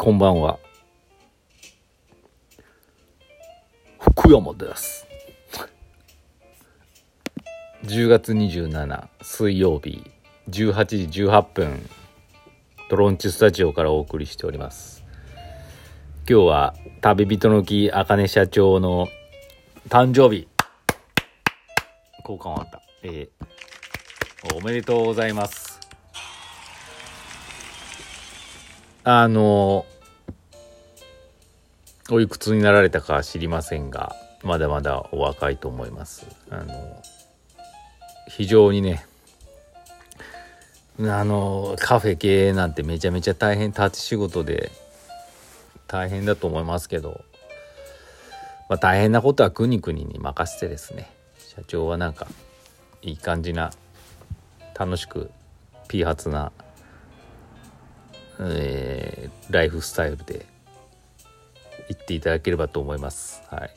こんばんは。福山です。10月27水曜日18時18分トロンチスタジオからお送りしております。今日は旅人の木あかね社長の誕生日。交換終わった。えーおめでとうございます。あの、おいくつになられたか知りませんが、まだまだお若いと思います。あの、非常にね、あの、カフェ経営なんてめちゃめちゃ大変、立ち仕事で大変だと思いますけど、まあ大変なことは国々に任せてですね、社長はなんか、いい感じな、楽しく、ピーハツな、えーライフスタイルで行っていただければと思います。はい。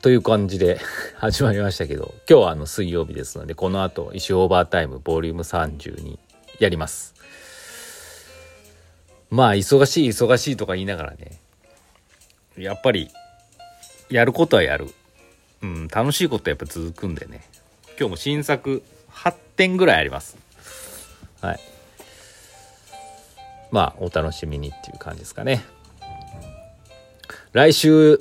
という感じで 始まりましたけど、今日はあの水曜日ですので、この後、石オーバータイムボリューム32やります。まあ、忙しい忙しいとか言いながらね、やっぱり、やることはやる。うん、楽しいことはやっぱ続くんでね。今日も新作8点ぐらいあります。はい。まあ、お楽しみにっていう感じですかね。来週、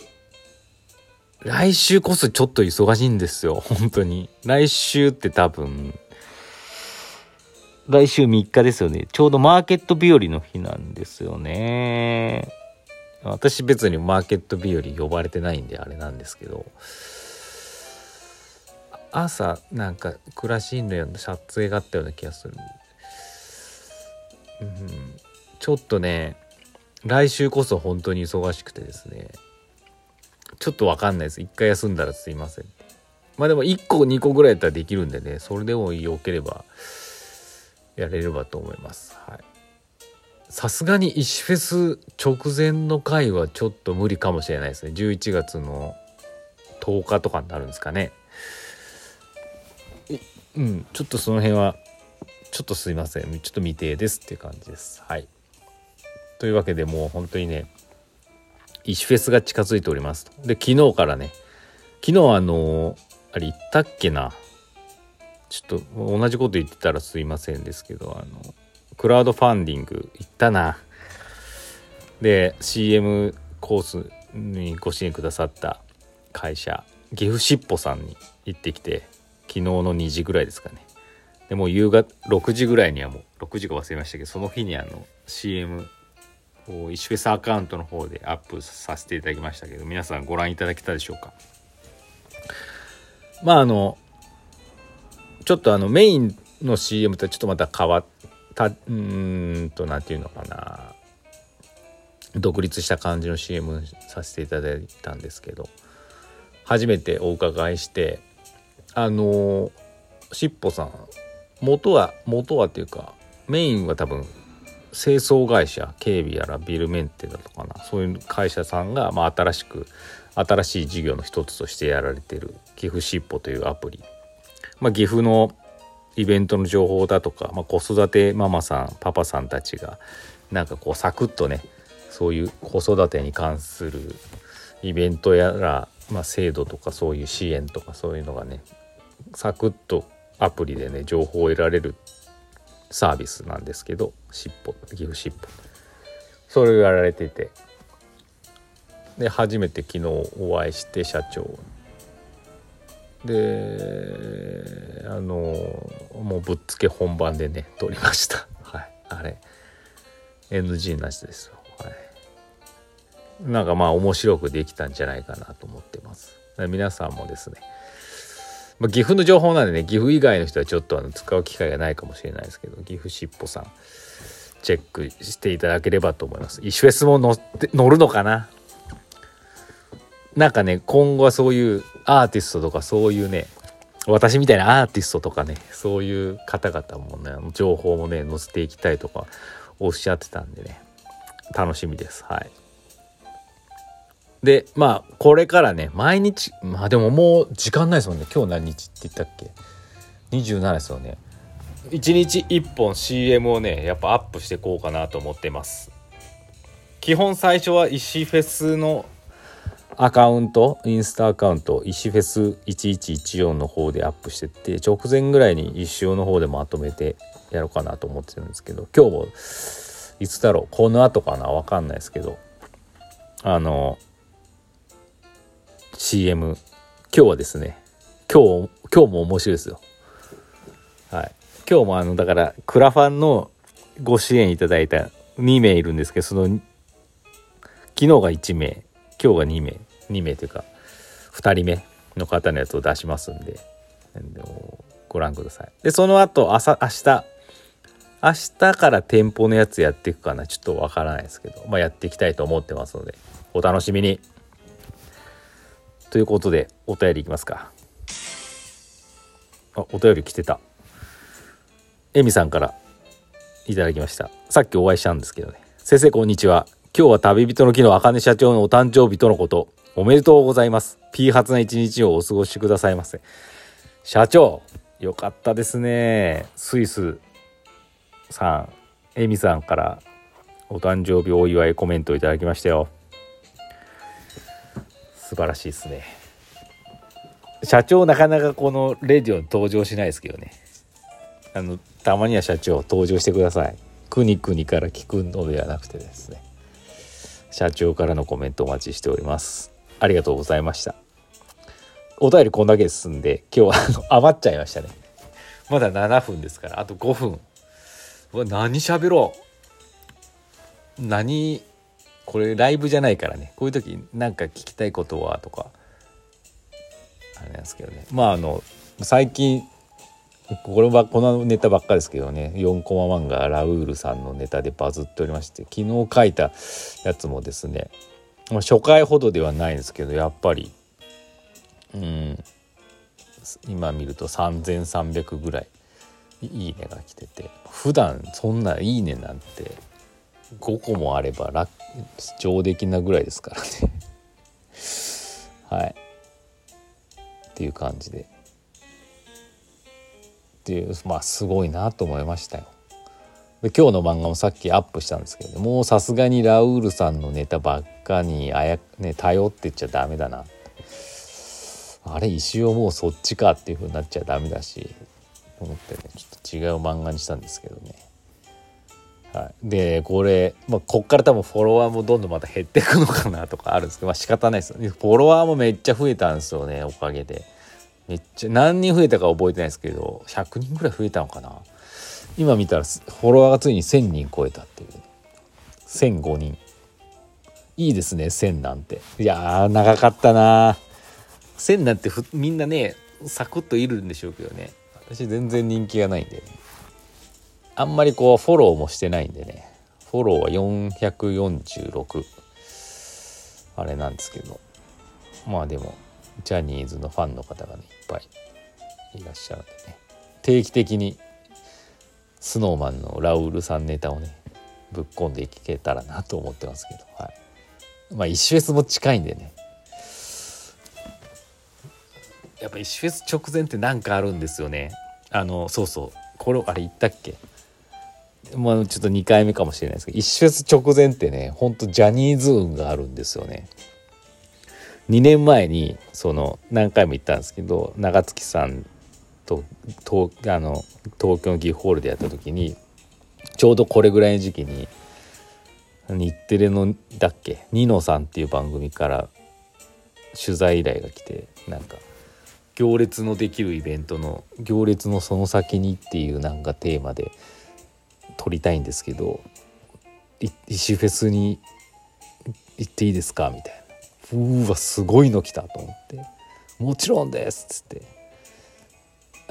来週こそちょっと忙しいんですよ、本当に。来週って多分、来週3日ですよね。ちょうどマーケット日和の日なんですよね。私別にマーケット日和呼ばれてないんであれなんですけど、朝なんか暮らしのような撮影があったような気がする。うん、ちょっとね、来週こそ本当に忙しくてですね、ちょっとわかんないです。一回休んだらすいません。まあでも1個2個ぐらいやったらできるんでね、それでもよければやれればと思います。はい。さすがに石フェス直前の回はちょっと無理かもしれないですね。11月の10日とかになるんですかね。うん、ちょっとその辺は、ちょっとすいません。ちょっと未定ですっていう感じです。はい。というわけでもう本当にね、石フェスが近づいております。で、昨日からね、昨日あのあれ言ったっけな。ちょっと同じこと言ってたらすいませんですけど、あの、クラウドファンディング行ったな。で、CM コースにご支援くださった会社、岐阜しっぽさんに行ってきて、昨日の2時ぐらいですかね。でもう夕方6時ぐらいにはもう6時か忘れましたけどその日にあの CM 石フェスアカウントの方でアップさせていただきましたけど皆さんご覧いただけたでしょうか？まああのちょっとあのメインの CM とはちょっとまた変わったうーんとなんていうのかな。独立した感じの CM させていただいたんですけど初めてお伺いしてあのしっぽさん元は元はっていうかメインは多分清掃会社警備やらビルメンテだとかなそういう会社さんが、まあ、新しく新しい事業の一つとしてやられてる岐阜しっぽというアプリ、まあ、岐阜のイベントの情報だとか、まあ、子育てママさんパパさんたちがなんかこうサクッとねそういう子育てに関するイベントやら、まあ、制度とかそういう支援とかそういうのがねサクッとアプリでね情報を得られるサービスなんですけどしっぽ岐阜しっぽそれをやられてて。で初めて昨日お会いして社長。であのもうぶっつけ本番でね撮りました。はい。あれ。NG なしですよ。はい。なんかまあ面白くできたんじゃないかなと思ってます。皆さんもですねまあ、岐阜の情報なんでね岐阜以外の人はちょっとあの使う機会がないかもしれないですけど岐阜しっぽさんチェックしていただければと思います。石フェスも乗って乗るのかな？なんかね今後はそういうアーティストとかそういうね私みたいなアーティストとかねそういう方々もね情報もね載せていきたいとかおっしゃってたんでね楽しみです。はい。で、まあ、これからね、毎日、まあでももう時間ないですもんね。今日何日って言ったっけ ?27 ですよね。1日1本 CM をねやっぱアップしていこうかなと思ってます基本最初は石フェスのアカウントインスタアカウント石フェス1114の方でアップしてって直前ぐらいに一生の方でまとめてやろうかなと思ってるんですけど今日もいつだろう？この後かな？わかんないですけどあの CM 今日はですね今日今日も面白いですよ。はい。今日もあのだからクラファンのご支援いただいた2名いるんですけどその昨日が1名今日が2名。2名というか2人目の方のやつを出しますんでご覧ください。でその後朝明日明日から店舗のやつやっていくかな。ちょっとわからないですけど、まあ、やっていきたいと思ってますので。お楽しみに。ということでお便りいきますかあお便り来てたエミさんからいただきましたさっきお会いしたんですけどね先生こんにちは今日は旅人の木の茜社長のお誕生日とのことおめでとうございます。ピー発な一日をお過ごしくださいませ。社長、よかったですね。スイスさん、エミさんからお誕生日お祝いコメントをいただきましたよ。素晴らしいですね。社長なかなかこのレディオに登場しないですけどね。あの、たまには社長登場してください。くにくにから聞くのではなくてですね。社長からのコメントお待ちしております。ありがとうございました。お便りこんだけですんで、今日は余っちゃいましたね。まだ7分ですから、あと5分。うわ、何喋ろう。何、これライブじゃないからね。こういう時なんか聞きたいことはとか、あれなんですけどね。まああの、最近、これはこのネタばっかですけどね4コマ漫画ラウールさんのネタでバズっておりまして昨日書いたやつもですね初回ほどではないですけどやっぱりうん今見ると3300ぐらいいいねが来てて普段そんないいねなんて5個もあれば楽上出来なぐらいですからね。はい。っていう感じで。っていうまあすごいなと思いましたよ。で今日の漫画もさっきアップしたんですけどもうさすがにラウールさんのネタばっかにあや、ね、頼ってっちゃダメだな。あれ石尾もうそっちかっていう風になっちゃダメだし思ってね。ちょっと違う漫画にしたんですけどね。はい、でこれ、まあ、こっから多分フォロワーもどんどんまた減っていくのかなとかあるんですけど、まあ仕方ないですフォロワーもめっちゃ増えたんですよねおかげで。めっちゃ何人増えたか覚えてないですけど100人ぐらい増えたのかな。今見たらフォロワーがついに1,000人超えたっていう。1,005人。いいですね1,000なんて。いやー長かったな。1,000なんてみんなねサクッといるんでしょうけどね。私全然人気がないんで、ね、あんまりこうフォローもしてないんでね。フォローは446あれなんですけど。まあでもジャニーズのファンの方がねいっぱいいらっしゃるんでね。定期的に snowman のラウールさんネタをねぶっ込んでいけたらなと思ってますけど、はい、まあ石フェスも近いんでね。やっぱ石フェス直前って何かあるんですよね。あのそうそう。これあれ言ったっけ？まあちょっと2回目かもしれないですけど石フ直前ってねほんとジャニーズ運があるんですよね。2年前にその何回も言ったんですけど長月さんと東あの東京のギフホールでやった時にちょうどこれぐらいの時期に日テレのだっけニノさんっていう番組から取材依頼が来てなんか行列のできるイベントの行列のその先にっていうなんかテーマで撮りたいんですけど石フェスに行っていいですかみたいな。うわすごいの来たと思って「もちろんです」っつって。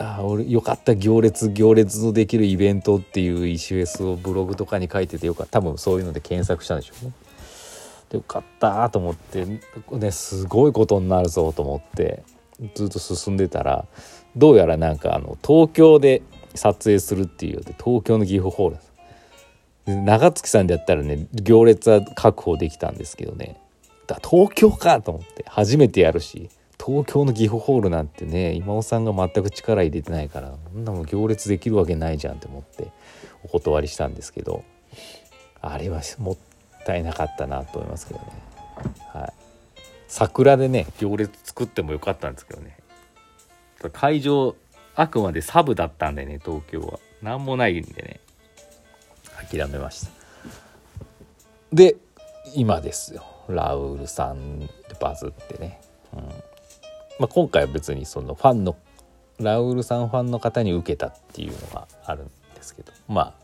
ああ俺よかった行列行列のできるイベントっていう石フェスをブログとかに書いててよかった。多分そういうので検索したんでしょうね。でよかったと思って。ねすごいことになるぞと思って。ずっと進んでたらどうやらなんかあの東京で撮影するっていうで東京の岐阜ホール長月さんでやったらね行列は確保できたんですけどね。だ東京かと思って初めてやるし東京の岐阜ホールなんてね今尾さんが全く力入れてないからこんなもん行列できるわけないじゃんって思ってお断りしたんですけどあれはもったいなかったなと思いますけどね。はい。桜でね行列作ってもよかったんですけどね。会場あくまでサブだったんでね東京は。何もないんでね。諦めました。で今ですよ。ラウールさんでバズってね、うん。まあ、今回は別にそのファンのラウールさんファンの方に受けたっていうのがあるんですけど。まあ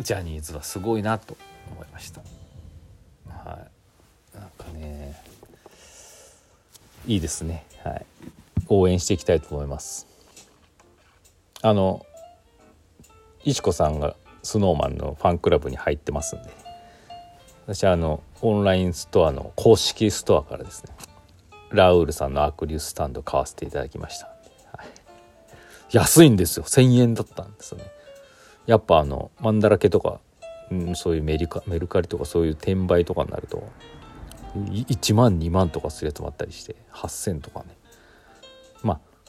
ジャニーズはすごいなと思いました。はい。なんかねいいですね。はい。応援していきたいと思います。あのいちこさんが snowman のファンクラブに入ってますんで。私はあのオンラインストアの公式ストアからですねラウールさんのアクリルスタンド買わせていただきました、はい、安いんですよ。1,000円だったんですよね。やっぱあのマンダラケとか、うん、そういうメリカメルカリとかそういう転売とかになると1万2万とかするやつもあったりして8,000とかね。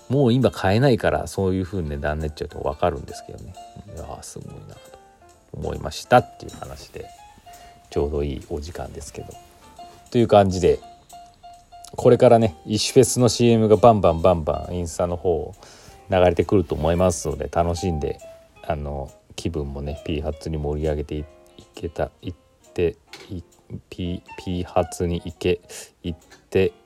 もう今買えないからそういう風に値段になっちゃうと分かるんですけどね。いやすごいなと思いましたっていう話でちょうどいいお時間ですけど。という感じでこれからね石フェスの CM がバンバンバンバンインスタの方流れてくると思いますので楽しんであの気分もね P 発に盛り上げていけたいってい P, P 発に行け行って